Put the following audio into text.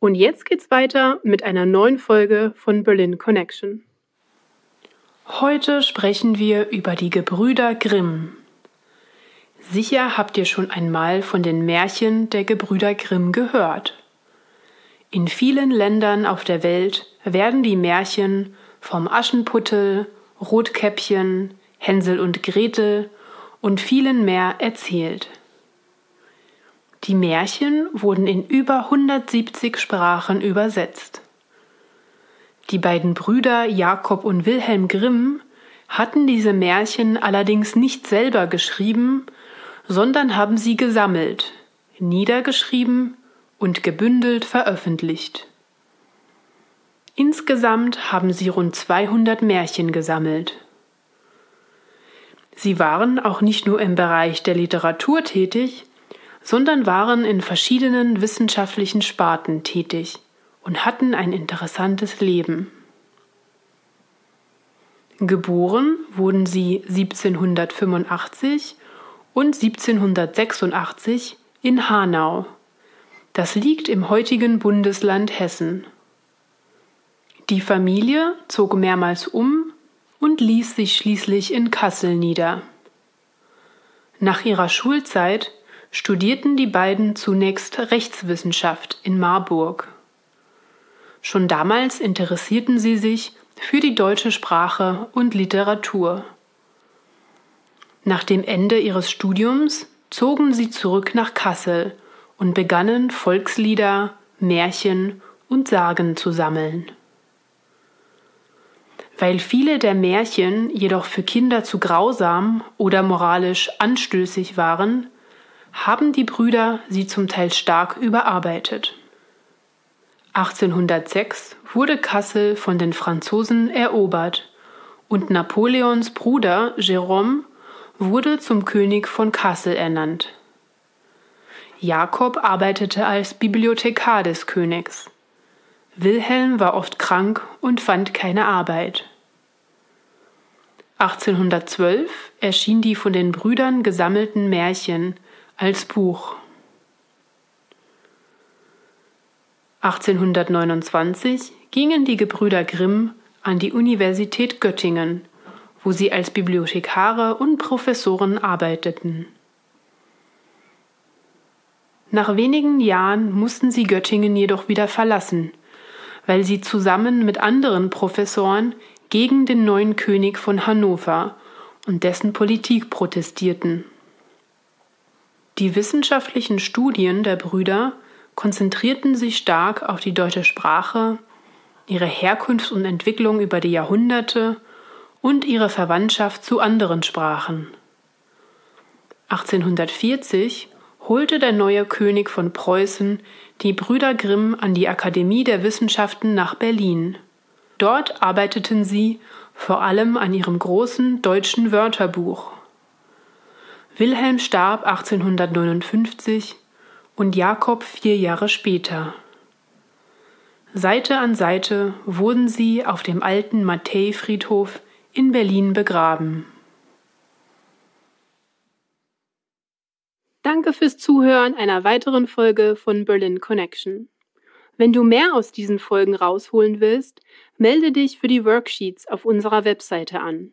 Und jetzt geht's weiter mit einer neuen Folge von Berlin Connection. Heute sprechen wir über die Gebrüder Grimm. Sicher habt ihr schon einmal von den Märchen der Gebrüder Grimm gehört. In vielen Ländern auf der Welt werden die Märchen vom Aschenputtel, Rotkäppchen, Hänsel und Gretel und vielen mehr erzählt. Die Märchen wurden in über 170 Sprachen übersetzt. Die beiden Brüder Jakob und Wilhelm Grimm hatten diese Märchen allerdings nicht selber geschrieben, sondern haben sie gesammelt, niedergeschrieben und gebündelt veröffentlicht. Insgesamt haben sie rund 200 Märchen gesammelt. Sie waren auch nicht nur im Bereich der Literatur tätig, sondern waren in verschiedenen wissenschaftlichen Sparten tätig und hatten ein interessantes Leben. Geboren wurden sie 1785 und 1786 in Hanau. Das liegt im heutigen Bundesland Hessen. Die Familie zog mehrmals um und ließ sich schließlich in Kassel nieder. Nach ihrer Schulzeit studierten die beiden zunächst Rechtswissenschaft in Marburg. Schon damals interessierten sie sich für die deutsche Sprache und Literatur. Nach dem Ende ihres Studiums zogen sie zurück nach Kassel und begannen Volkslieder, Märchen und Sagen zu sammeln. Weil viele der Märchen jedoch für Kinder zu grausam oder moralisch anstößig waren, haben die Brüder sie zum Teil stark überarbeitet. 1806 wurde Kassel von den Franzosen erobert und Napoleons Bruder Jérôme wurde zum König von Kassel ernannt. Jakob arbeitete als Bibliothekar des Königs. Wilhelm war oft krank und fand keine Arbeit. 1812 erschien die von den Brüdern gesammelten Märchen als Buch. 1829 gingen die Gebrüder Grimm an die Universität Göttingen, wo sie als Bibliothekare und Professoren arbeiteten. Nach wenigen Jahren mussten sie Göttingen jedoch wieder verlassen, weil sie zusammen mit anderen Professoren gegen den neuen König von Hannover und dessen Politik protestierten. Die wissenschaftlichen Studien der Brüder konzentrierten sich stark auf die deutsche Sprache, ihre Herkunft und Entwicklung über die Jahrhunderte und ihre Verwandtschaft zu anderen Sprachen. 1840 holte der neue König von Preußen die Brüder Grimm an die Akademie der Wissenschaften nach Berlin. Dort arbeiteten sie vor allem an ihrem großen deutschen Wörterbuch Wilhelm starb 1859 und Jakob vier Jahre später. Seite an Seite wurden sie auf dem alten Matthäi-Friedhof in Berlin begraben. Danke fürs Zuhören einer weiteren Folge von Berlin Connection. Wenn du mehr aus diesen Folgen rausholen willst, melde dich für die Worksheets auf unserer Webseite an.